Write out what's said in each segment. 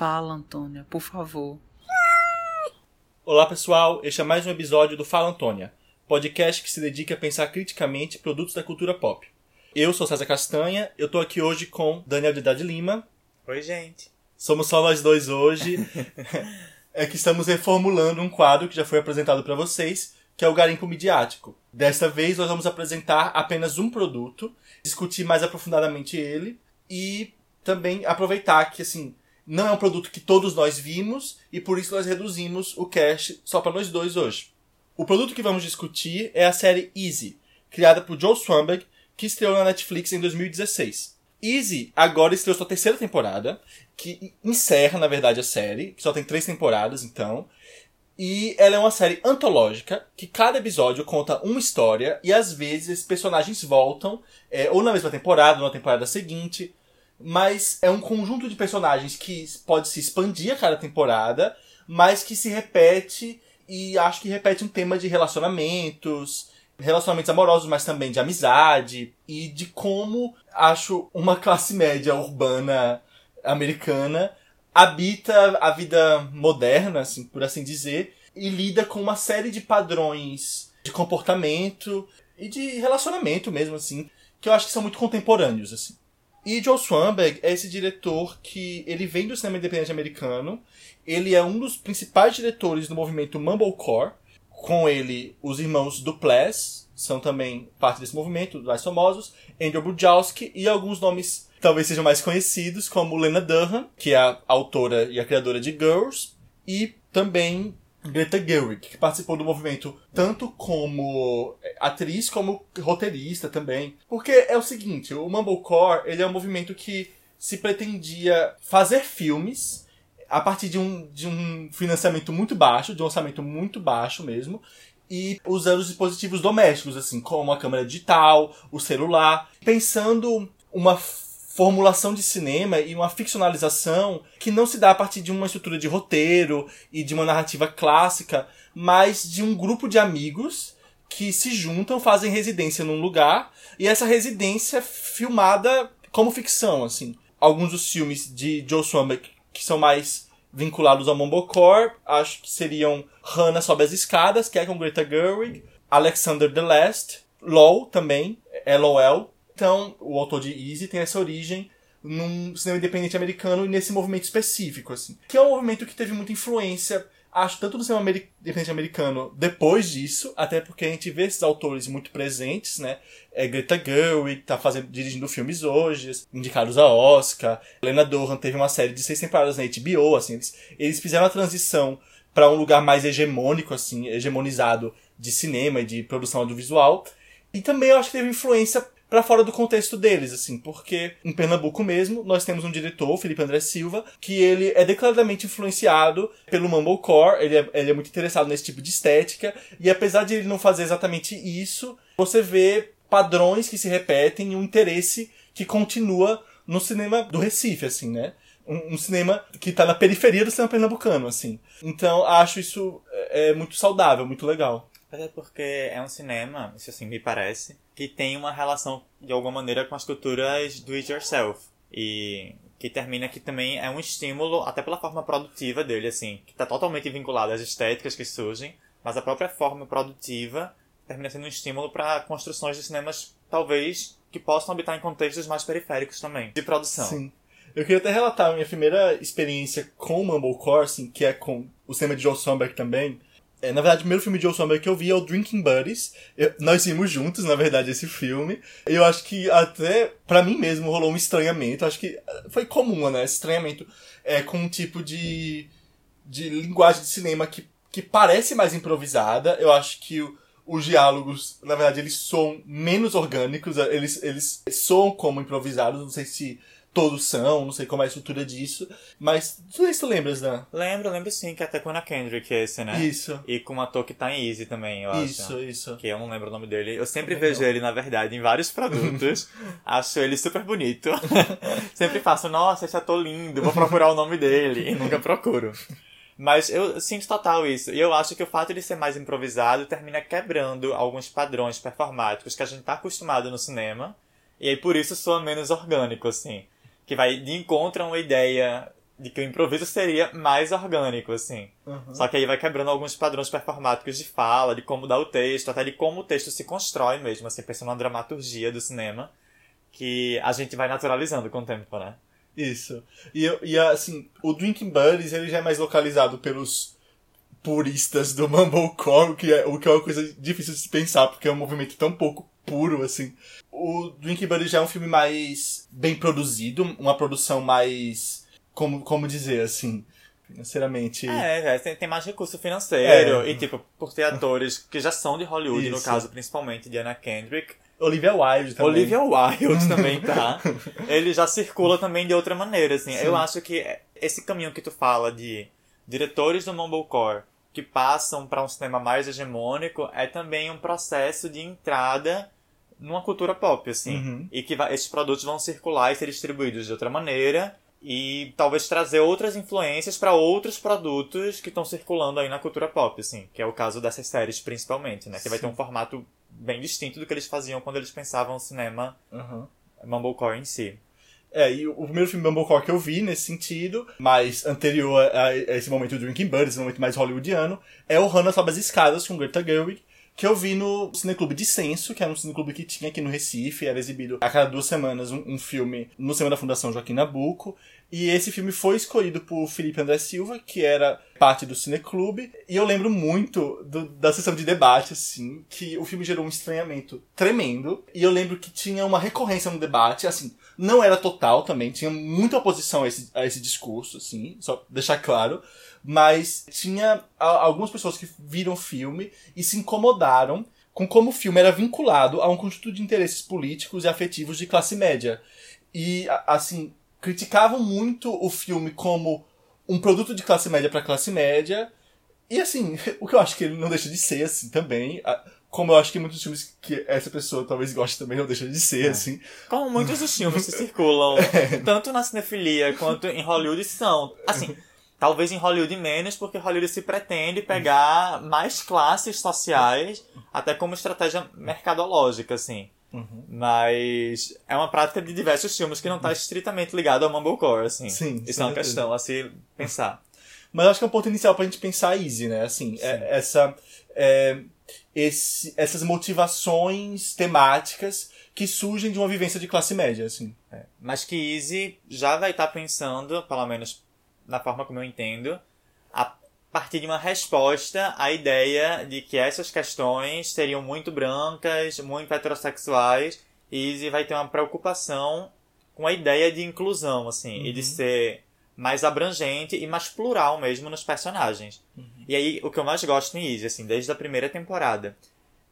Fala, Antônia, por favor. Olá, pessoal. Este é mais um episódio do Fala Antônia, podcast que se dedica a pensar criticamente produtos da cultura pop. Eu sou César Castanha, eu tô aqui hoje com Daniel de Dade Lima. Oi, gente. Somos só nós dois hoje. é que estamos reformulando um quadro que já foi apresentado para vocês, que é o Garimpo Midiático. Desta vez nós vamos apresentar apenas um produto, discutir mais aprofundadamente ele e também aproveitar que assim, não é um produto que todos nós vimos e por isso nós reduzimos o cast só para nós dois hoje. O produto que vamos discutir é a série Easy, criada por Joe Swanberg, que estreou na Netflix em 2016. Easy agora estreou sua terceira temporada, que encerra, na verdade, a série, que só tem três temporadas, então. E ela é uma série antológica, que cada episódio conta uma história, e às vezes esses personagens voltam, é, ou na mesma temporada, ou na temporada seguinte. Mas é um conjunto de personagens que pode se expandir a cada temporada, mas que se repete, e acho que repete um tema de relacionamentos, relacionamentos amorosos, mas também de amizade e de como acho uma classe média urbana americana habita a vida moderna, assim, por assim dizer, e lida com uma série de padrões de comportamento e de relacionamento mesmo, assim, que eu acho que são muito contemporâneos, assim. E Joe Swanberg é esse diretor que ele vem do cinema independente americano. Ele é um dos principais diretores do movimento Mumblecore. Com ele, os irmãos Duplass são também parte desse movimento, mais famosos. Andrew Bujalski e alguns nomes talvez sejam mais conhecidos, como Lena Dunham, que é a autora e a criadora de Girls. E também Greta Gerwig, que participou do movimento tanto como atriz como roteirista também. Porque é o seguinte, o Mumblecore, ele é um movimento que se pretendia fazer filmes a partir de um, de um financiamento muito baixo, de um orçamento muito baixo mesmo, e usando os dispositivos domésticos, assim, como a câmera digital, o celular, pensando uma formulação de cinema e uma ficcionalização que não se dá a partir de uma estrutura de roteiro e de uma narrativa clássica, mas de um grupo de amigos que se juntam, fazem residência num lugar e essa residência filmada como ficção, assim. Alguns dos filmes de Joe Swanbeck que são mais vinculados ao Mumblecore, acho que seriam Hannah Sobe as Escadas, que é com Greta Gerwig, Alexander the Last, LOL também, LOL, então, o autor de Easy tem essa origem num cinema independente americano e nesse movimento específico, assim. Que é um movimento que teve muita influência, acho, tanto no cinema independente americano depois disso, até porque a gente vê esses autores muito presentes, né? É Greta Gerwig, tá fazendo, dirigindo filmes hoje, indicados a Oscar. Lena Dohan teve uma série de seis temporadas na HBO, assim. Eles, eles fizeram a transição para um lugar mais hegemônico, assim, hegemonizado de cinema e de produção audiovisual. E também eu acho que teve influência para fora do contexto deles, assim, porque em Pernambuco mesmo nós temos um diretor, Felipe André Silva, que ele é declaradamente influenciado pelo Mumblecore, ele é, ele é muito interessado nesse tipo de estética, e apesar de ele não fazer exatamente isso, você vê padrões que se repetem e um interesse que continua no cinema do Recife, assim, né? Um, cinema que tá na periferia do cinema pernambucano, assim. Então, acho isso é, é muito saudável, muito legal. Até porque é um cinema, isso assim me parece, que tem uma relação de alguma maneira com as culturas do it yourself. E que termina que também é um estímulo, até pela forma produtiva dele, assim, que está totalmente vinculado às estéticas que surgem, mas a própria forma produtiva termina sendo um estímulo para construções de cinemas, talvez, que possam habitar em contextos mais periféricos também, de produção. Sim. Eu queria até relatar a minha primeira experiência com o Mumblecore, assim, que é com o cinema de Joe Somberg também, é, na verdade, o primeiro filme de Joe Swanberg que eu vi é o Drinking Buddies. Eu, nós vimos juntos, na verdade, esse filme. Eu acho que até, para mim mesmo, rolou um estranhamento. Acho que foi comum, né? Esse estranhamento é, com um tipo de, de linguagem de cinema que, que parece mais improvisada. Eu acho que o, os diálogos, na verdade, eles soam menos orgânicos. Eles, eles soam como improvisados. Não sei se todos são, não sei como é a estrutura disso. Mas, não sei se tu lembras, Dan. Lembro, lembro sim, que é até com a Kendrick esse, né? Isso. E com um ator que tá em Easy também, eu isso, acho. Isso, isso. Que eu não lembro o nome dele. Eu sempre vejo ele, na verdade, em vários produtos. acho ele super bonito. sempre faço, nossa, esse ator lindo, vou procurar o nome dele. E nunca procuro. Mas eu sinto total isso. E eu acho que o fato de ser mais improvisado termina quebrando alguns padrões performáticos que a gente tá acostumado no cinema. E aí por isso soa menos orgânico, assim que vai de encontro a uma ideia de que o improviso seria mais orgânico, assim. Uhum. Só que aí vai quebrando alguns padrões performáticos de fala, de como dar o texto, até de como o texto se constrói mesmo, assim, pensando na dramaturgia do cinema, que a gente vai naturalizando com o tempo, né? Isso. E, e assim, o Drinking Buddies ele já é mais localizado pelos puristas do Mumblecore, o que é, o que é uma coisa difícil de se pensar, porque é um movimento tão pouco puro, assim. O Drinking Buddies já é um filme mais bem produzido, uma produção mais... Como, como dizer, assim, financeiramente... É, é, tem, tem mais recurso financeiro, É. e tipo, por ter atores que já são de Hollywood, no Isso. caso principalmente de Anna Kendrick, Olivia Wilde também. Olivia Wilde também tá. Ele já circula também de outra maneira, assim. Sim. Eu acho que esse caminho que tu fala de diretores do Mumblecore que passam para um cinema mais hegemônico é também um processo de entrada numa cultura pop, assim. Uhum. E que vai- esses produtos vão circular e ser distribuídos de outra maneira e talvez trazer outras influências para outros produtos que estão circulando aí na cultura pop, assim, que é o caso dessas séries principalmente, né? Que vai ter Sim. um formato bem distinto do que eles faziam quando eles pensavam o cinema Uhum. Mumblecore em si. É, e o primeiro filme Mumblecore que eu vi nesse sentido, mais anterior a, a esse momento do Drinking Buddies, esse momento mais hollywoodiano, é o Hannah Sobe as Escadas com Greta Gerwig, que eu vi no Cineclube Dissenso, que era um cineclube que tinha aqui no Recife, era exibido a cada duas semanas um, um filme no cinema da Fundação Joaquim Nabuco. E esse filme foi escolhido por Felipe André Silva, que era parte do Cineclube. E eu lembro muito do- da sessão de debate, assim, que o filme gerou um estranhamento tremendo. E eu lembro que tinha uma recorrência no debate, assim, não era total também, tinha muita oposição a esse, a esse discurso, assim, só deixar claro. Mas tinha algumas pessoas que viram o filme e se incomodaram com como o filme era vinculado a um conjunto de interesses políticos e afetivos de classe média. E, assim, criticavam muito o filme como um produto de classe média para classe média. E, assim, o que eu acho que ele não deixa de ser, assim, também. Como eu acho que muitos filmes que essa pessoa talvez goste também não deixa de ser, assim. Como muitos dos filmes que circulam, tanto na cinefilia quanto em Hollywood, são. Assim, talvez em Hollywood menos, porque Hollywood se pretende pegar mais classes sociais, até como estratégia mercadológica, assim. Uhum. Mas é uma prática de diversos filmes que não está estritamente ligado ao Mumblecore, assim. Sim, Isso é uma questão a se pensar. Mas acho que é um ponto inicial pra gente pensar easy, né? Assim, é- essa, é, esse, essas motivações temáticas que surgem de uma vivência de classe média, assim. Mas que Easy já vai estar pensando, pelo menos na forma como eu entendo, a partir de uma resposta à ideia de que essas questões seriam muito brancas, muito heterossexuais, e Easy vai ter uma preocupação com a ideia de inclusão, assim, e de ser mais abrangente e mais plural mesmo nos personagens. E aí, o que eu mais gosto em Easy, assim, desde a primeira temporada,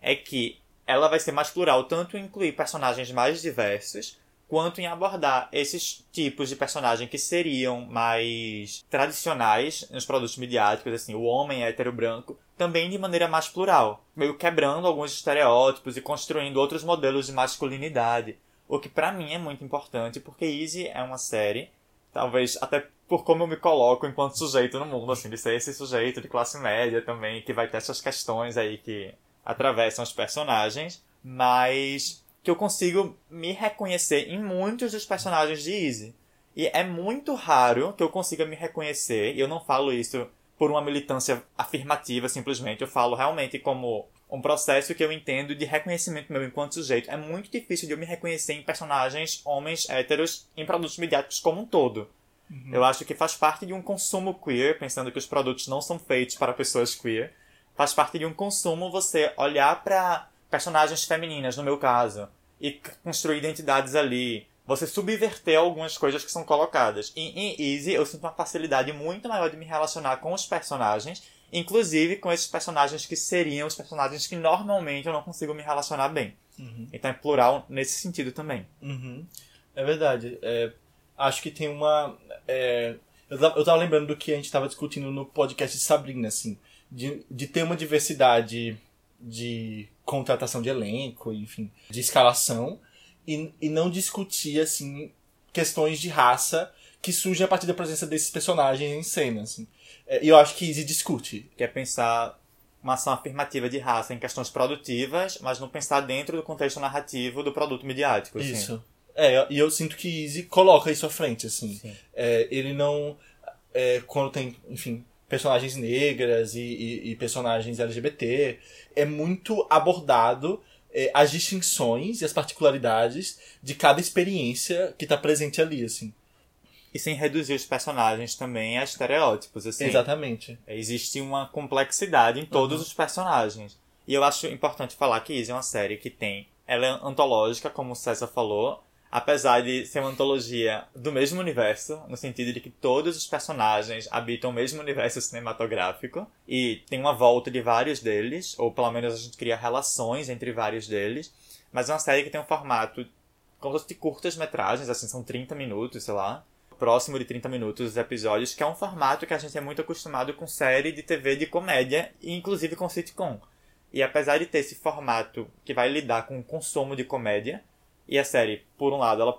é que ela vai ser mais plural tanto incluir personagens mais diversos, quanto em abordar esses tipos de personagem que seriam mais tradicionais nos produtos midiáticos, assim, o homem hétero branco, também de maneira mais plural, meio quebrando alguns estereótipos e construindo outros modelos de masculinidade, o que pra mim é muito importante, porque Easy é uma série, talvez até por como eu me coloco enquanto sujeito no mundo, assim, de ser esse sujeito de classe média também, que vai ter essas questões aí que atravessam os personagens, mas que eu consigo me reconhecer em muitos dos personagens de Easy. E é muito raro que eu consiga me reconhecer, e eu não falo isso por uma militância afirmativa simplesmente, eu falo realmente como um processo que eu entendo de reconhecimento meu enquanto sujeito. É muito difícil de eu me reconhecer em personagens homens héteros em produtos midiáticos como um todo. Eu acho que faz parte de um consumo queer, pensando que os produtos não são feitos para pessoas queer. Faz parte de um consumo você olhar para personagens femininas, no meu caso, e construir identidades ali. Você subverter algumas coisas que são colocadas. E em Easy eu sinto uma facilidade muito maior de me relacionar com os personagens, inclusive com esses personagens que seriam os personagens que normalmente eu não consigo me relacionar bem. Então é plural nesse sentido também. Uhum. É verdade. É, acho que tem uma. é, eu, tava, eu tava lembrando do que a gente tava discutindo no podcast de Sabrina, assim. De, de ter uma diversidade de contratação de elenco, enfim, de escalação, e, e não discutir, assim, questões de raça que surgem a partir da presença desses personagens em cena, assim. É, E eu acho que Easy discute. que é pensar uma ação afirmativa de raça em questões produtivas, mas não pensar dentro do contexto narrativo do produto midiático. assim. Isso. É, e eu sinto que Easy coloca isso à frente, assim. Sim. É, ele não. é, quando tem, enfim, personagens negras e, e, e personagens LGBT. É muito abordado é, as distinções e as particularidades de cada experiência que está presente ali, assim. E sem reduzir os personagens também a estereótipos, assim. Exatamente. Existe uma complexidade em todos Uhum. os personagens. E eu acho importante falar que Easy é uma série que tem. Ela é antológica, como o César falou, apesar de ser uma antologia do mesmo universo, no sentido de que todos os personagens habitam o mesmo universo cinematográfico e tem uma volta de vários deles, ou pelo menos a gente cria relações entre vários deles. Mas é uma série que tem um formato como se fosse de curtas metragens, assim, são 30 minutos, sei lá. Próximo de 30 minutos os episódios, que é um formato que a gente é muito acostumado com série de TV de comédia, inclusive com sitcom. E apesar de ter esse formato que vai lidar com o consumo de comédia, e a série, por um lado, ela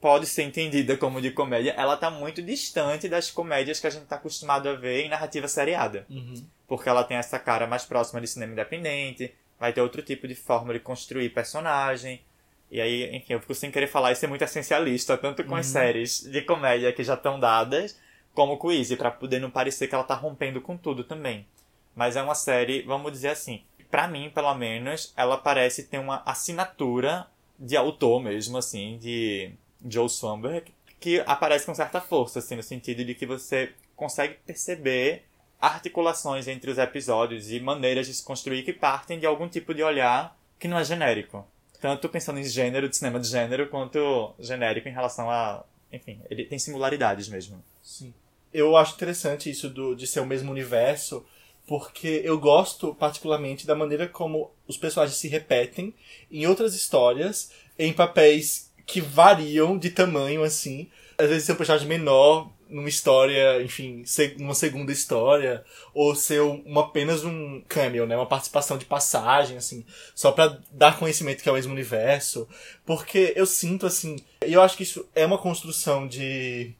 pode ser entendida como de comédia, ela tá muito distante das comédias que a gente tá acostumado a ver em narrativa seriada. Uhum. Porque ela tem essa cara mais próxima de cinema independente, vai ter outro tipo de forma de construir personagem. E aí, enfim, eu fico sem querer falar e ser muito essencialista, tanto com as séries de comédia que já estão dadas, como com o Easy, pra poder não parecer que ela tá rompendo com tudo também. Mas é uma série, vamos dizer assim, pra mim, pelo menos, ela parece ter uma assinatura de autor mesmo, assim, de Joe Swanberg, que aparece com certa força, assim, no sentido de que você consegue perceber articulações entre os episódios e maneiras de se construir que partem de algum tipo de olhar que não é genérico. Tanto pensando em gênero, de cinema de gênero, quanto genérico em relação a. Enfim, ele tem singularidades mesmo. Sim. Eu acho interessante isso do, de ser o mesmo universo, porque eu gosto particularmente da maneira como os personagens se repetem em outras histórias, em papéis que variam de tamanho, assim. Às vezes ser um personagem menor numa história, enfim, numa segunda história, ou ser um, apenas um cameo, né? Uma participação de passagem, assim, só pra dar conhecimento que é o mesmo universo. Porque eu sinto, assim, e eu acho que isso é uma construção de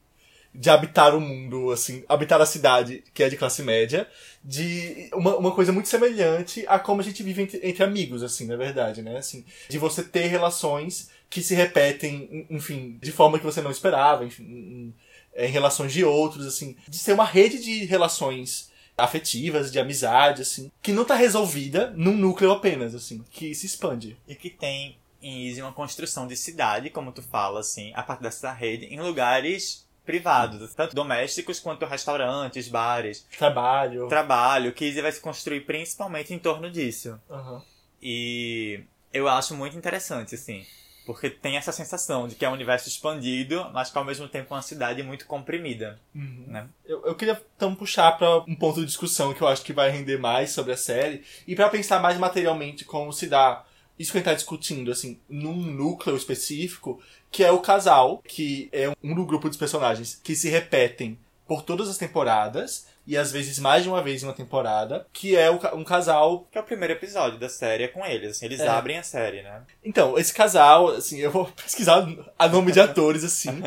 de habitar o mundo, assim, habitar a cidade, que é de classe média, de uma, uma coisa muito semelhante a como a gente vive entre, entre amigos, assim, na verdade, né? Assim, de você ter relações que se repetem, en- enfim, de forma que você não esperava, enfim, em, em relações de outros, assim, de ser uma rede de relações afetivas, de amizade, assim, que não tá resolvida num núcleo apenas, assim, que se expande. E que tem em Easy uma construção de cidade, como tu fala, assim, a partir dessa rede, em lugares privados, tanto domésticos quanto restaurantes, bares, Trabalho. trabalho, que vai se construir principalmente em torno disso. Aham. E eu acho muito interessante, assim. Porque tem essa sensação de que é um universo expandido, mas que ao mesmo tempo é uma cidade muito comprimida, Uhum. né? Eu, eu queria então puxar pra um ponto de discussão que eu acho que vai render mais sobre a série e pra pensar mais materialmente como se dá isso que a gente tá discutindo, assim, num núcleo específico, que é o casal, que é um do grupo dos personagens que se repetem por todas as temporadas e às vezes mais de uma vez em uma temporada, que é um casal Que é o primeiro episódio da série é com eles, assim, eles É. abrem a série, né? Então, esse casal, assim, eu vou pesquisar a nome de atores, assim.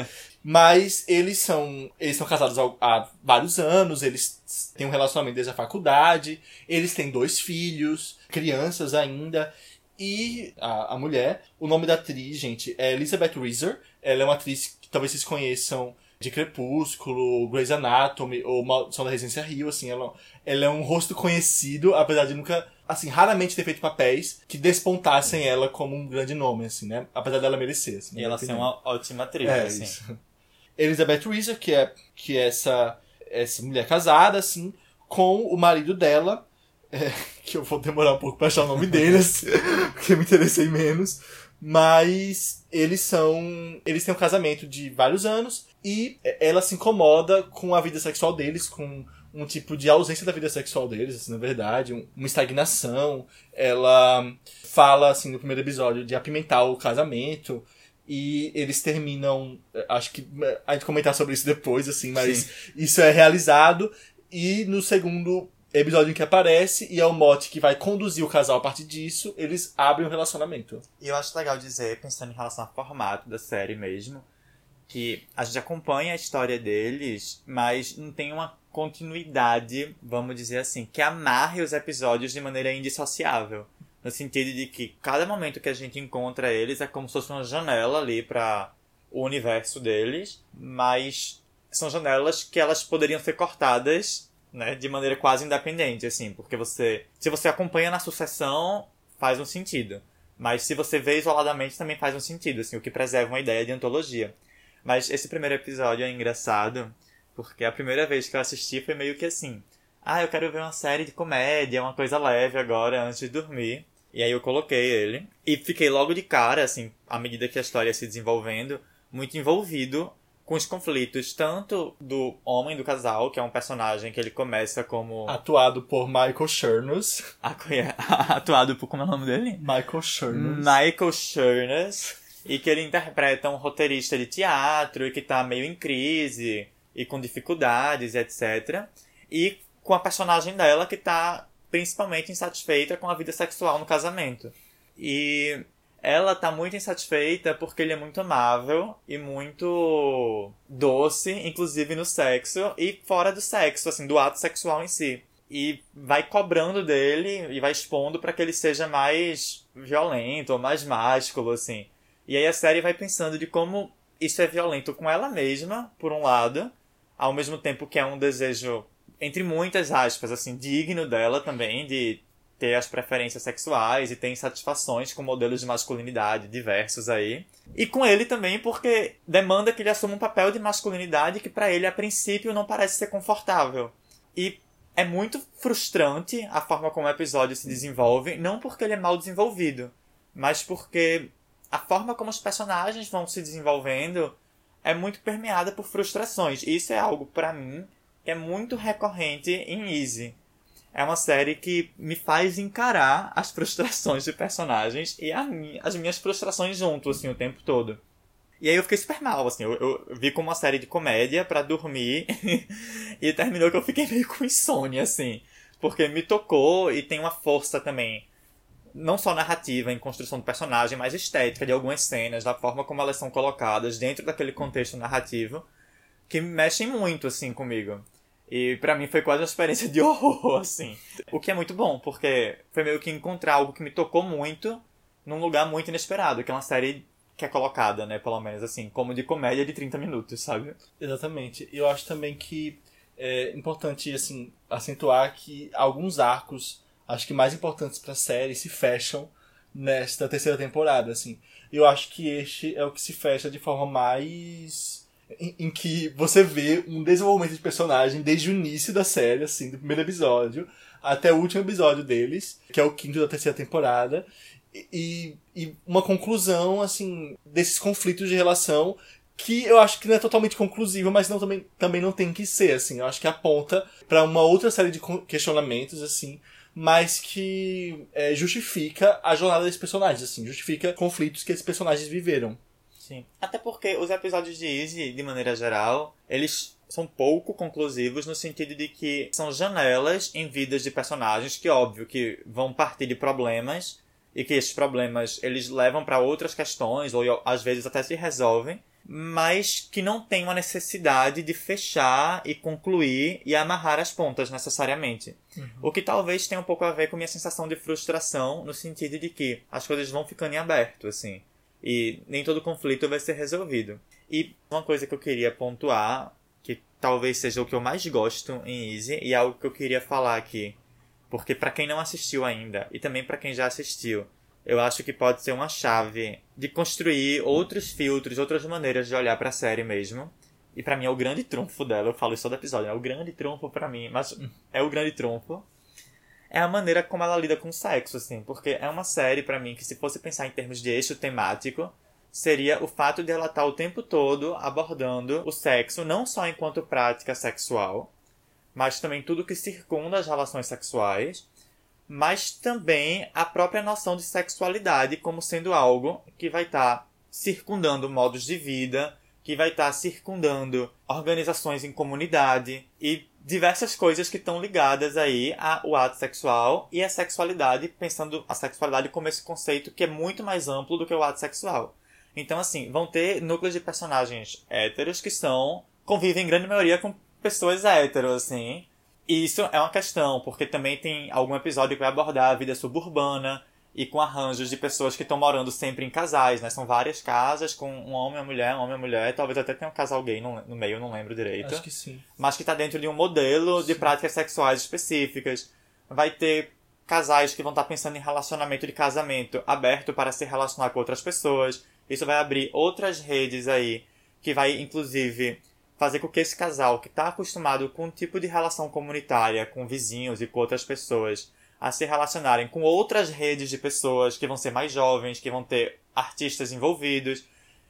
Mas eles são. Eles são casados há vários anos, eles têm um relacionamento desde a faculdade, eles têm dois filhos, crianças ainda. E a, a mulher, o nome da atriz, gente, é Elizabeth Reeser. Ela é uma atriz que talvez vocês conheçam de Crepúsculo, Grey's Anatomy ou Maldição da Residência Rio, assim, ela, ela é um rosto conhecido, apesar de nunca, assim, raramente ter feito papéis que despontassem ela como um grande nome, assim, né? Apesar dela merecer, assim. E ela ser uma ótima atriz, É, assim. isso. Elizabeth Reeser, que é, que é essa, essa mulher casada, assim, com o marido dela, é, que eu vou demorar um pouco pra achar o nome deles, porque eu me interessei menos. Mas eles são. Eles têm um casamento de vários anos e ela se incomoda com a vida sexual deles, com um tipo de ausência da vida sexual deles, assim, na verdade, um- uma estagnação. Ela fala, assim, no primeiro episódio, de apimentar o casamento. E eles terminam. Acho que a gente comentar sobre isso depois, assim, mas isso é realizado. E no segundo episódio em que aparece, e é o Mote que vai conduzir o casal a partir disso, eles abrem um relacionamento. E eu acho legal dizer, pensando em relação ao formato da série mesmo, que a gente acompanha a história deles, mas não tem uma continuidade, vamos dizer assim, que amarre os episódios de maneira indissociável. No sentido de que cada momento que a gente encontra eles é como se fosse uma janela ali para o universo deles, mas são janelas que elas poderiam ser cortadas, né, de maneira quase independente, assim, porque você, se você acompanha na sucessão, faz um sentido. Mas se você vê isoladamente também faz um sentido, assim, o que preserva uma ideia de antologia. Mas esse primeiro episódio é engraçado, porque a primeira vez que eu assisti foi meio que assim: ah, eu quero ver uma série de comédia, uma coisa leve agora antes de dormir. E aí eu coloquei ele e fiquei logo de cara, assim, à medida que a história ia se desenvolvendo, muito envolvido com os conflitos tanto do homem do casal, que é um personagem que ele começa como atuado por Michael Chernus. atuado por como é o nome dele? Michael Chernus. Michael Chernus e que ele interpreta um roteirista de teatro e que tá meio em crise e com dificuldades, etc. E com a personagem dela que tá principalmente insatisfeita com a vida sexual no casamento. E ela tá muito insatisfeita porque ele é muito amável e muito doce, inclusive no sexo e fora do sexo, assim, do ato sexual em si. E vai cobrando dele e vai expondo para que ele seja mais violento ou mais másculo, assim. E aí a série vai pensando de como isso é violento com ela mesma, por um lado, ao mesmo tempo que é um desejo, entre muitas aspas, assim, digno dela também, de ter as preferências sexuais e ter insatisfações com modelos de masculinidade diversos aí. E com ele também porque demanda que ele assuma um papel de masculinidade que para ele a princípio não parece ser confortável. E é muito frustrante a forma como o episódio se desenvolve, não porque ele é mal desenvolvido, mas porque a forma como os personagens vão se desenvolvendo é muito permeada por frustrações. Isso é algo, para mim, que é muito recorrente em Easy. É uma série que me faz encarar as frustrações de personagens e as minhas frustrações junto, assim, o tempo todo. E aí eu fiquei super mal, assim, eu, eu vi como uma série de comédia para dormir e terminou que eu fiquei meio com insônia, assim. Porque me tocou e tem uma força também não só narrativa em construção do personagem, mas estética de algumas cenas, da forma como elas são colocadas dentro daquele contexto narrativo, que mexem muito, assim, comigo. E para mim foi quase uma experiência de horror, assim. O que é muito bom, porque foi meio que encontrar algo que me tocou muito num lugar muito inesperado, que é uma série que é colocada, né, pelo menos assim, como de comédia de 30 minutos, sabe? Exatamente. Eu acho também que é importante, assim, acentuar que alguns arcos acho que mais importantes para a série se fecham nesta terceira temporada, assim. Eu acho que este é o que se fecha de forma mais em, que você vê um desenvolvimento de personagem desde o início da série, assim, do primeiro episódio até o último episódio deles, que é o quinto da terceira temporada, e, e uma conclusão, assim, desses conflitos de relação que eu acho que não é totalmente conclusiva, mas não, também, também não tem que ser, assim. Eu acho que aponta para uma outra série de questionamentos, assim, mas que é, justifica a jornada desses personagens, assim, justifica conflitos que esses personagens viveram. Sim. Até porque os episódios de Easy, de maneira geral, eles são pouco conclusivos no sentido de que são janelas em vidas de personagens que, óbvio, que vão partir de problemas e que esses problemas eles levam para outras questões ou às vezes até se resolvem mas que não tem uma necessidade de fechar e concluir e amarrar as pontas necessariamente. Uhum. O que talvez tenha um pouco a ver com minha sensação de frustração, no sentido de que as coisas vão ficando em aberto, assim. E nem todo conflito vai ser resolvido. E uma coisa que eu queria pontuar, que talvez seja o que eu mais gosto em Easy, e algo que eu queria falar aqui. Porque para quem não assistiu ainda, e também para quem já assistiu, eu acho que pode ser uma chave de construir outros filtros, outras maneiras de olhar para a série mesmo. E para mim é o grande trunfo dela, eu falo isso todo episódio, é o grande trunfo para mim, mas é o grande trunfo. É a maneira como ela lida com o sexo, assim, porque é uma série para mim que se fosse pensar em termos de eixo temático, seria o fato de ela estar o tempo todo abordando o sexo não só enquanto prática sexual, mas também tudo que circunda as relações sexuais mas também a própria noção de sexualidade como sendo algo que vai estar tá circundando modos de vida, que vai estar tá circundando organizações em comunidade e diversas coisas que estão ligadas aí ao ato sexual e a sexualidade, pensando a sexualidade como esse conceito que é muito mais amplo do que o ato sexual. Então, assim, vão ter núcleos de personagens héteros que são convivem em grande maioria com pessoas héteros, assim, isso é uma questão, porque também tem algum episódio que vai abordar a vida suburbana e com arranjos de pessoas que estão morando sempre em casais, né? São várias casas com um homem e uma mulher, um homem e uma mulher, talvez até tenha um casal gay no, no meio, não lembro direito. Acho que sim. Mas que tá dentro de um modelo de práticas sexuais específicas. Vai ter casais que vão estar pensando em relacionamento de casamento aberto para se relacionar com outras pessoas. Isso vai abrir outras redes aí, que vai inclusive fazer com que esse casal que está acostumado com um tipo de relação comunitária, com vizinhos e com outras pessoas, a se relacionarem com outras redes de pessoas que vão ser mais jovens, que vão ter artistas envolvidos.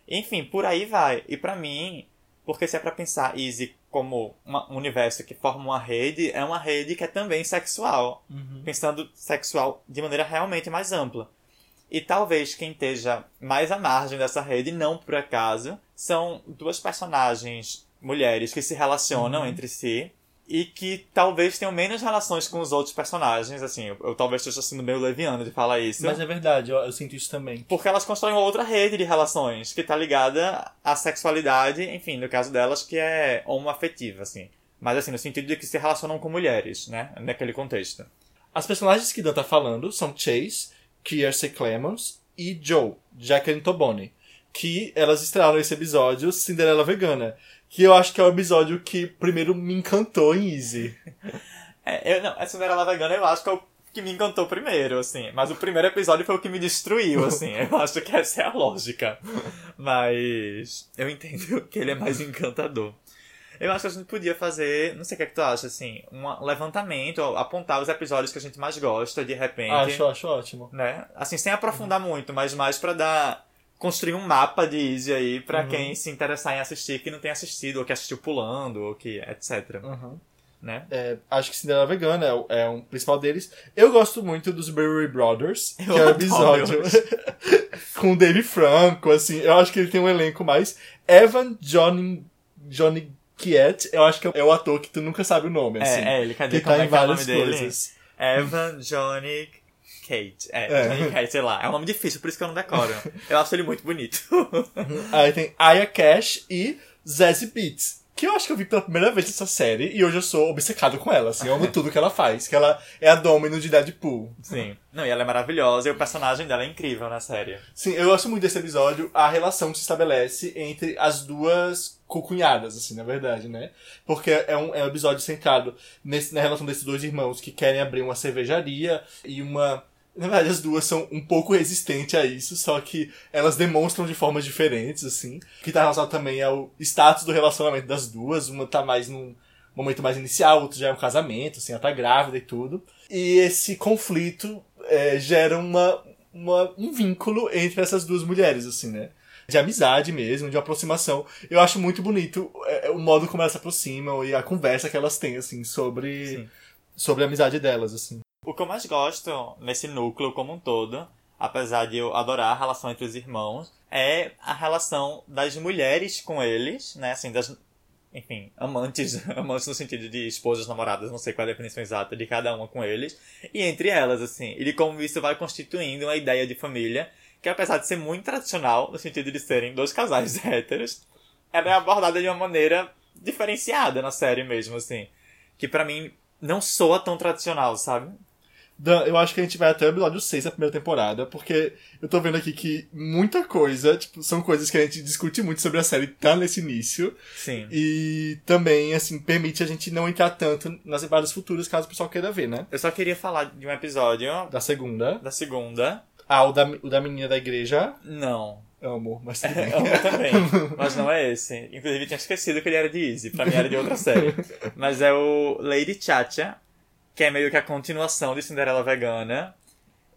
Enfim, por aí vai. E para mim, porque se é para pensar Easy como uma, um universo que forma uma rede, é uma rede que é também sexual. Uhum. Pensando sexual de maneira realmente mais ampla. E talvez quem esteja mais à margem dessa rede, não por acaso, são duas personagens mulheres que se relacionam Uhum. entre si e que talvez tenham menos relações com os outros personagens, assim, eu, eu talvez esteja sendo meio leviano de falar isso. Mas é verdade, eu, eu sinto isso também. Porque elas constroem uma outra rede de relações que tá ligada à sexualidade, enfim, no caso delas, que é homoafetiva, assim. Mas assim, no sentido de que se relacionam com mulheres, né? Naquele contexto. As personagens que Dan tá falando são Chase, Kiersey Clemons e Joe, Jacqueline Tobone. Que elas estrearam esse episódio Cinderela Vegana. Que eu acho que é o episódio que primeiro me encantou em Easy. É, eu, não, a Cinderela Vegana eu acho que é o que me encantou primeiro, assim. Mas o primeiro episódio foi o que me destruiu, assim. Eu acho que essa é a lógica. Mas eu entendo que ele é mais encantador. Eu acho que a gente podia fazer, não sei o que, é que tu acha, assim, um levantamento, apontar os episódios que a gente mais gosta, de repente. Acho, acho ótimo. né? Assim, sem aprofundar muito, mas mais pra dar construir um mapa de Easy aí pra Uhum. quem se interessar em assistir que não tem assistido ou que assistiu pulando ou que etc, Uhum. né? É, acho que Cinderela Vegana é, o- é um principal deles. Eu gosto muito dos Brewery Brothers, que Eu é o episódio com o Dave Franco, assim. Eu acho que ele tem um elenco mais. Evan Johnny, Johnny Kiet, eu acho que é o ator que tu nunca sabe o nome, assim. É, é, ele, cadê que tá é em que é o várias nome dele? coisas. Evan Johnny Kate. É, É. Johnny Kate, sei lá. É um nome difícil, por isso que eu não decoro. Eu acho ele muito bonito. Aí tem Aya Cash e Zazie Beats. Que eu acho que eu vi pela primeira vez essa série e hoje eu sou obcecado com ela, assim. Eu amo tudo que ela faz. Que ela é a Domino de Deadpool. Sim. Não, e ela é maravilhosa e o personagem dela é incrível na série. Sim, eu gosto muito desse episódio, a relação que se estabelece entre as duas cunhadas, assim, na verdade, né? Porque é um, é um episódio centrado nesse, na relação desses dois irmãos que querem abrir uma cervejaria e uma. Na verdade, as duas são um pouco resistentes a isso, só que elas demonstram de formas diferentes, assim. Que tá relacionado também ao status do relacionamento das duas. Uma tá mais num momento mais inicial, outro já é um casamento, assim, ela tá grávida e tudo. E esse conflito é, gera uma, uma, um vínculo entre essas duas mulheres, assim, né? De amizade mesmo, de aproximação. Eu acho muito bonito é, o modo como elas se aproximam e a conversa que elas têm, assim, sobre, Sim. sobre a amizade delas, assim. O que eu mais gosto nesse núcleo como um todo, apesar de eu adorar a relação entre os irmãos, é a relação das mulheres com eles, né? Assim, das. Enfim, amantes, amantes no sentido de esposas, namoradas, não sei qual é a definição exata de cada uma com eles, e entre elas, assim, e de como isso vai constituindo uma ideia de família, que apesar de ser muito tradicional, no sentido de serem dois casais héteros, ela é abordada de uma maneira diferenciada na série mesmo, assim. Que pra mim não soa tão tradicional, sabe? Eu acho que a gente vai até o episódio 6 da primeira temporada, porque eu tô vendo aqui que muita coisa, tipo, são coisas que a gente discute muito sobre a série, tá nesse início. Sim. E também, assim, permite a gente não entrar tanto nas temporadas futuras, caso o pessoal queira ver, né? Eu só queria falar de um episódio Da segunda. da segunda. Ah, o da, o da menina da igreja. Não. Amo, mas tudo bem. Eu também. Mas não é esse. Inclusive, tinha esquecido que ele era de Easy. Pra mim era de outra série. Mas é o Lady Chacha, que é meio que a continuação de Cinderela Vegana.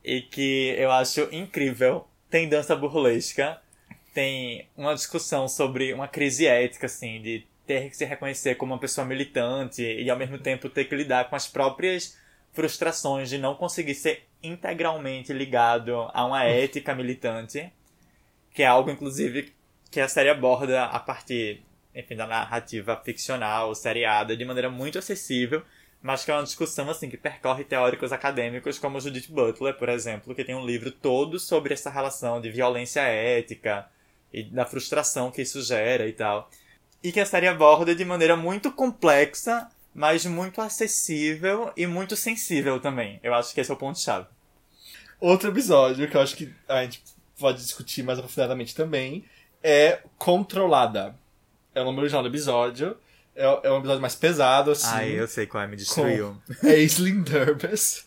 E que eu acho incrível. Tem dança burlesca. Tem uma discussão sobre uma crise ética, assim, de ter que se reconhecer como uma pessoa militante e ao mesmo tempo ter que lidar com as próprias frustrações de não conseguir ser integralmente ligado a uma ética militante que é algo, inclusive, que a série aborda a partir, enfim, da narrativa ficcional, seriada, de maneira muito acessível, mas que é uma discussão, assim, que percorre teóricos acadêmicos como Judith Butler, por exemplo, que tem um livro todo sobre essa relação de violência ética e da frustração que isso gera e tal. E que a série aborda de maneira muito complexa, mas muito acessível e muito sensível também. Eu acho que esse é o ponto-chave. Outro episódio que eu acho que a gente pode discutir mais aprofundadamente também é Controlada. É o nome original do episódio. É, é um episódio mais pesado, assim. Ai, eu sei qual é, me destruiu. Com Aislinn Derbez.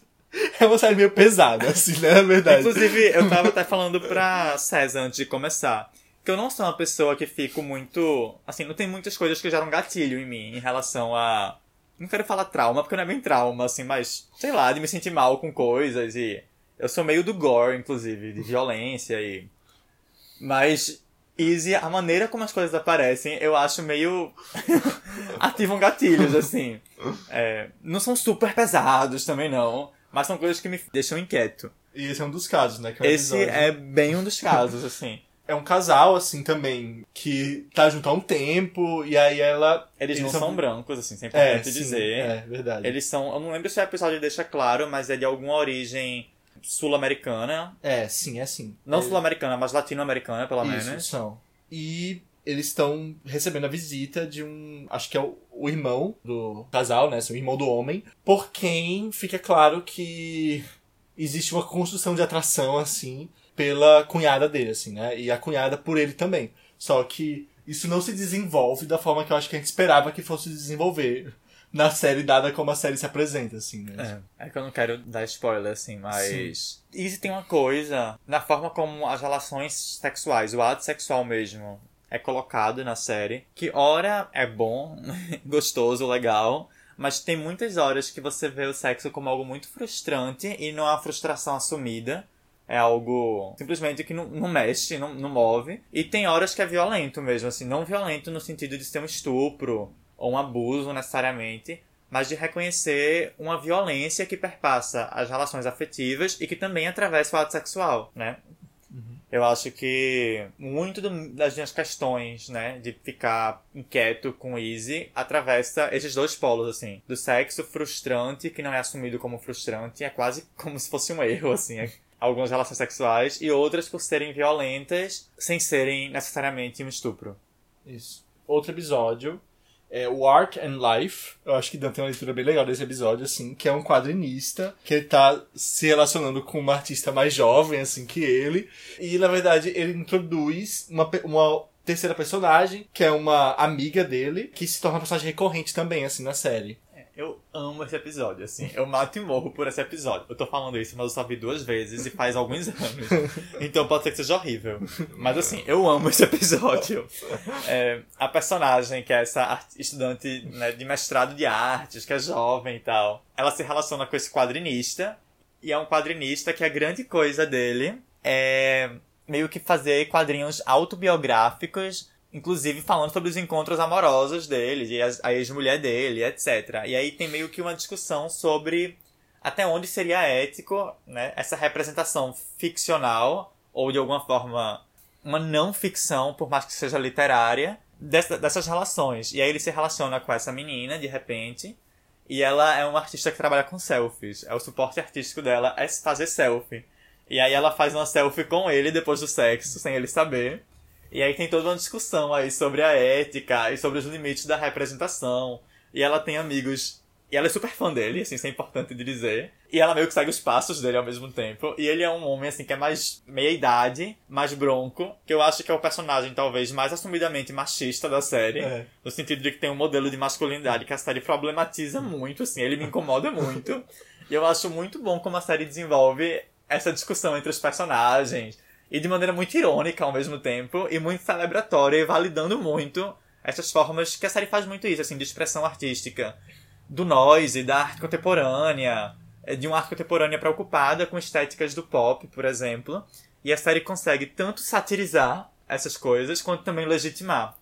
É uma série meio pesada, assim, né? Na verdade. Inclusive, eu tava até falando pra César antes de começar. Que eu não sou uma pessoa que fico muito. Assim, não tem muitas coisas que geram gatilho em mim em relação a. Não quero falar trauma, porque não é bem trauma, assim, mas, sei lá, de me sentir mal com coisas e. Eu sou meio do gore, inclusive, de violência e. Mas Easy, a maneira como as coisas aparecem, eu acho meio. ativam gatilhos, assim. É, não são super pesados também, não. Mas são coisas que me deixam inquieto. E esse é um dos casos, né? é um Esse episódio. é bem um dos casos, assim. É um casal, assim, também, que tá junto há um tempo, e aí ela. Eles, não são brancos, assim, sem É, sim, dizer. é verdade. Eles são. Eu não lembro se o episódio deixa claro, mas é de alguma origem sul-americana. É, sim, é sim. Não é, sul-americana, mas latino-americana, pelo Isso, menos. são. E eles estão recebendo a visita de um. Acho que é o, o irmão do casal, né? O irmão do homem. Por quem fica claro que existe uma construção de atração, assim, pela cunhada dele, assim, né? E a cunhada por ele também. Só que isso não se desenvolve da forma que eu acho que a gente esperava que fosse desenvolver na série, dada como a série se apresenta, assim, né? É, é que eu não quero dar spoiler, assim, mas. Easy tem uma coisa na forma como as relações sexuais, o ato sexual mesmo, é colocado na série, que ora é bom, gostoso, legal. Mas tem muitas horas que você vê o sexo como algo muito frustrante e não é uma frustração assumida. É algo simplesmente que não, não mexe, não, não move. E tem horas que é violento mesmo, assim, não violento no sentido de ser um estupro ou um abuso necessariamente, mas de reconhecer uma violência que perpassa as relações afetivas e que também atravessa o ato sexual, né? Eu acho que muito do- das minhas questões, né, de ficar inquieto com Easy, atravessa esses dois polos, assim. Do sexo frustrante, que não é assumido como frustrante, é quase como se fosse um erro, assim. é- Algumas relações sexuais, e outras por serem violentas, sem serem necessariamente um estupro. Isso. Outro episódio é o Art and Life. Eu acho que Dan tem uma leitura bem legal desse episódio, assim, que é um quadrinista que ele tá se relacionando com uma artista mais jovem, assim, que ele. E, na verdade, ele introduz uma, uma terceira personagem, que é uma amiga dele, que se torna uma personagem recorrente também, assim, na série. Eu amo esse episódio, assim. Eu mato e morro por esse episódio. Eu tô falando isso, mas eu só vi duas vezes e faz alguns anos. Então pode ser que seja horrível. Mas assim, eu amo esse episódio. É, a personagem, que é essa estudante né, de mestrado de artes, que é jovem e tal, ela se relaciona com esse quadrinista. E é um quadrinista que a grande coisa dele é meio que fazer quadrinhos autobiográficos inclusive falando sobre os encontros amorosos dele, e a ex-mulher dele, etc. E aí tem meio que uma discussão sobre até onde seria ético né, essa representação ficcional, ou de alguma forma uma não ficção, por mais que seja literária, dessa- dessas relações. E aí ele se relaciona com essa menina, de repente, e ela é uma artista que trabalha com selfies. É o suporte artístico dela é fazer selfie. E aí ela faz uma selfie com ele depois do sexo, sem ele saber. E aí tem toda uma discussão aí sobre a ética e sobre os limites da representação. E ela tem amigos. E ela é super fã dele, assim, isso é importante de dizer. E ela meio que segue os passos dele ao mesmo tempo. E ele é um homem, assim, que é mais meia idade, mais bronco. Que eu acho que é o personagem, talvez, mais assumidamente machista da série. É. No sentido de que tem um modelo de masculinidade que a série problematiza muito, assim, ele me incomoda muito. E eu acho muito bom como a série desenvolve essa discussão entre os personagens. E de maneira muito irônica ao mesmo tempo, e muito celebratória, e validando muito essas formas que a série faz muito isso, assim, de expressão artística. Do noise, da arte contemporânea, é, de uma arte contemporânea preocupada com estéticas do pop, por exemplo. E a série consegue tanto satirizar essas coisas, quanto também legitimar.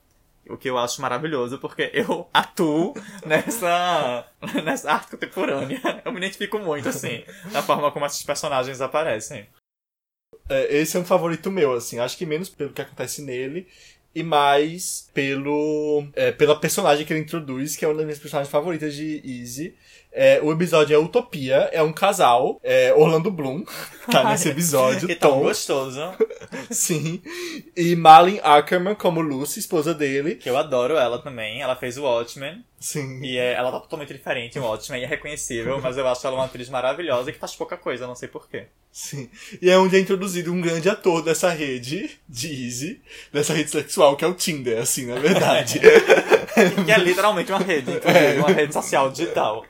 O que eu acho maravilhoso, porque eu atuo nessa, nessa arte contemporânea. Eu me identifico muito, assim, na forma como esses personagens aparecem. É, esse é um favorito meu, assim. Acho que menos pelo que acontece nele e mais pelo é, pela personagem que ele introduz, que é uma das minhas personagens favoritas de Easy. É, o episódio é Utopia, é um casal, é Orlando Bloom, tá nesse episódio. que tão Tom, gostoso. sim. E Malin Ackerman como Lucy, esposa dele. Que eu adoro ela também. Ela fez o Watchmen. Sim. E é, ela tá totalmente diferente em Watchmen. E é reconhecível, mas eu acho ela uma atriz maravilhosa e que faz pouca coisa, não sei porquê. Sim. E é onde é introduzido um grande ator dessa rede de Easy, dessa rede sexual, que é o Tinder, assim, na verdade. que é literalmente uma rede, inclusive, É. uma rede social digital.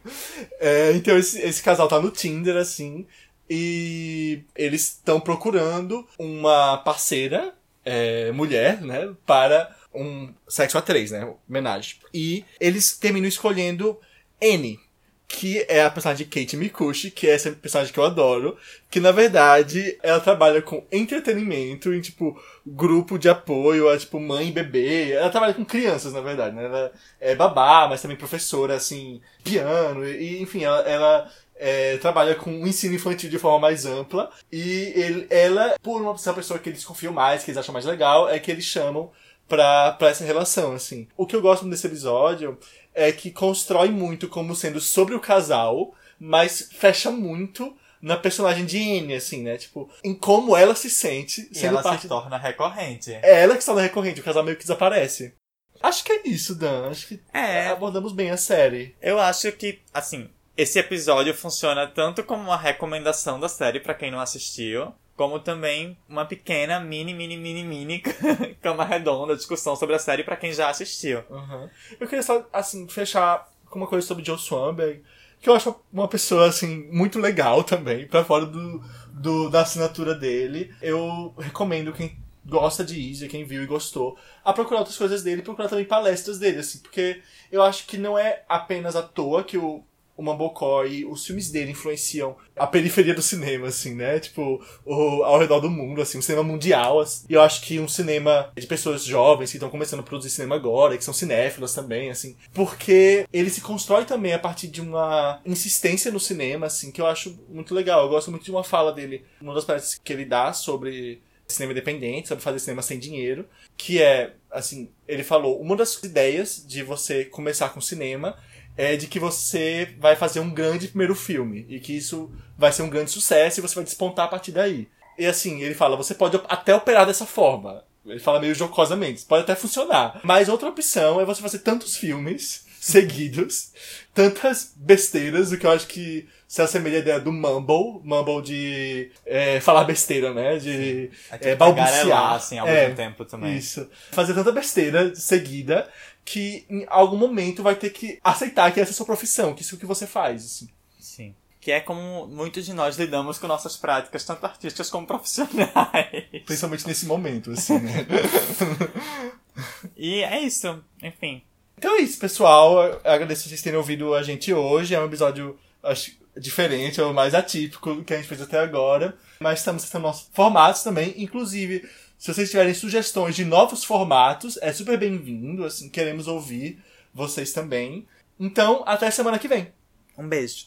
É, então esse, esse casal tá no Tinder, assim, e eles estão procurando uma parceira, é, mulher, né, para um sexo a três, né, homenagem. E eles terminam escolhendo N, que é a personagem de Kate Mikushi, que é essa personagem que eu adoro, que na verdade ela trabalha com entretenimento em tipo grupo de apoio a tipo mãe e bebê. Ela trabalha com crianças, na verdade, né? Ela é babá, mas também professora assim, piano e enfim, ela, ela é, trabalha com o ensino infantil de forma mais ampla e ele- ela, por uma pessoa que eles confiam mais, que eles acham mais legal, é que eles chamam pra, pra essa relação, assim. O que eu gosto desse episódio é que constrói muito como sendo sobre o casal, mas fecha muito na personagem de Anne, assim, né? Tipo, em como ela se sente E sendo ela parte. se torna recorrente. É ela que está na recorrente, o casal meio que desaparece. Acho que é isso, Dan. Acho que É. abordamos bem a série. Eu acho que, assim, esse episódio funciona tanto como uma recomendação da série pra quem não assistiu, como também uma pequena, mini, mini, mini, mini cama redonda, discussão sobre a série pra quem já assistiu. Uhum. Eu queria só, assim, fechar com uma coisa sobre Joe Swanberg, que eu acho uma pessoa, assim, muito legal também, pra fora do, do, da assinatura dele. Eu recomendo quem gosta de Easy, quem viu e gostou, a procurar outras coisas dele procurar também palestras dele, assim, porque eu acho que não é apenas à toa que o, o Mambocó e os filmes dele influenciam a periferia do cinema, assim, né? Tipo, o, ao redor do mundo, assim, um cinema mundial. assim. E eu acho que um cinema de pessoas jovens que estão começando a produzir cinema agora, que são cinéfilos também, assim. Porque ele se constrói também a partir de uma insistência no cinema, assim, que eu acho muito legal. Eu gosto muito de uma fala dele, uma das palestras que ele dá sobre cinema independente, sobre fazer cinema sem dinheiro, que é, assim, ele falou, uma das ideias de você começar com cinema é de que você vai fazer um grande primeiro filme e que isso vai ser um grande sucesso e você vai despontar a partir daí. E assim, ele fala, você pode até operar dessa forma. Ele fala meio jocosamente, pode até funcionar. Mas outra opção é você fazer tantos filmes seguidos, tantas besteiras, o que eu acho que se assemelha à ideia do mumble, mumble de é, falar besteira, né? De é, balbuciar. assim, ao É, mesmo tempo também. Isso. Fazer tanta besteira seguida que em algum momento vai ter que aceitar que essa é a sua profissão, que isso é o que você faz. Assim. Sim. Que é como muitos de nós lidamos com nossas práticas, tanto artísticas como profissionais. Principalmente nesse momento, assim, né? E é isso. Enfim. Então é isso, pessoal. Eu agradeço vocês terem ouvido a gente hoje. É um episódio, acho, diferente, é o mais atípico do que a gente fez até agora. Mas estamos testando nossos formatos também. Inclusive, se vocês tiverem sugestões de novos formatos, é super bem-vindo. Assim, queremos ouvir vocês também. Então, até semana que vem. Um beijo.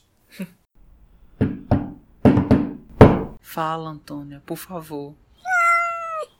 Fala, Antônia, por favor.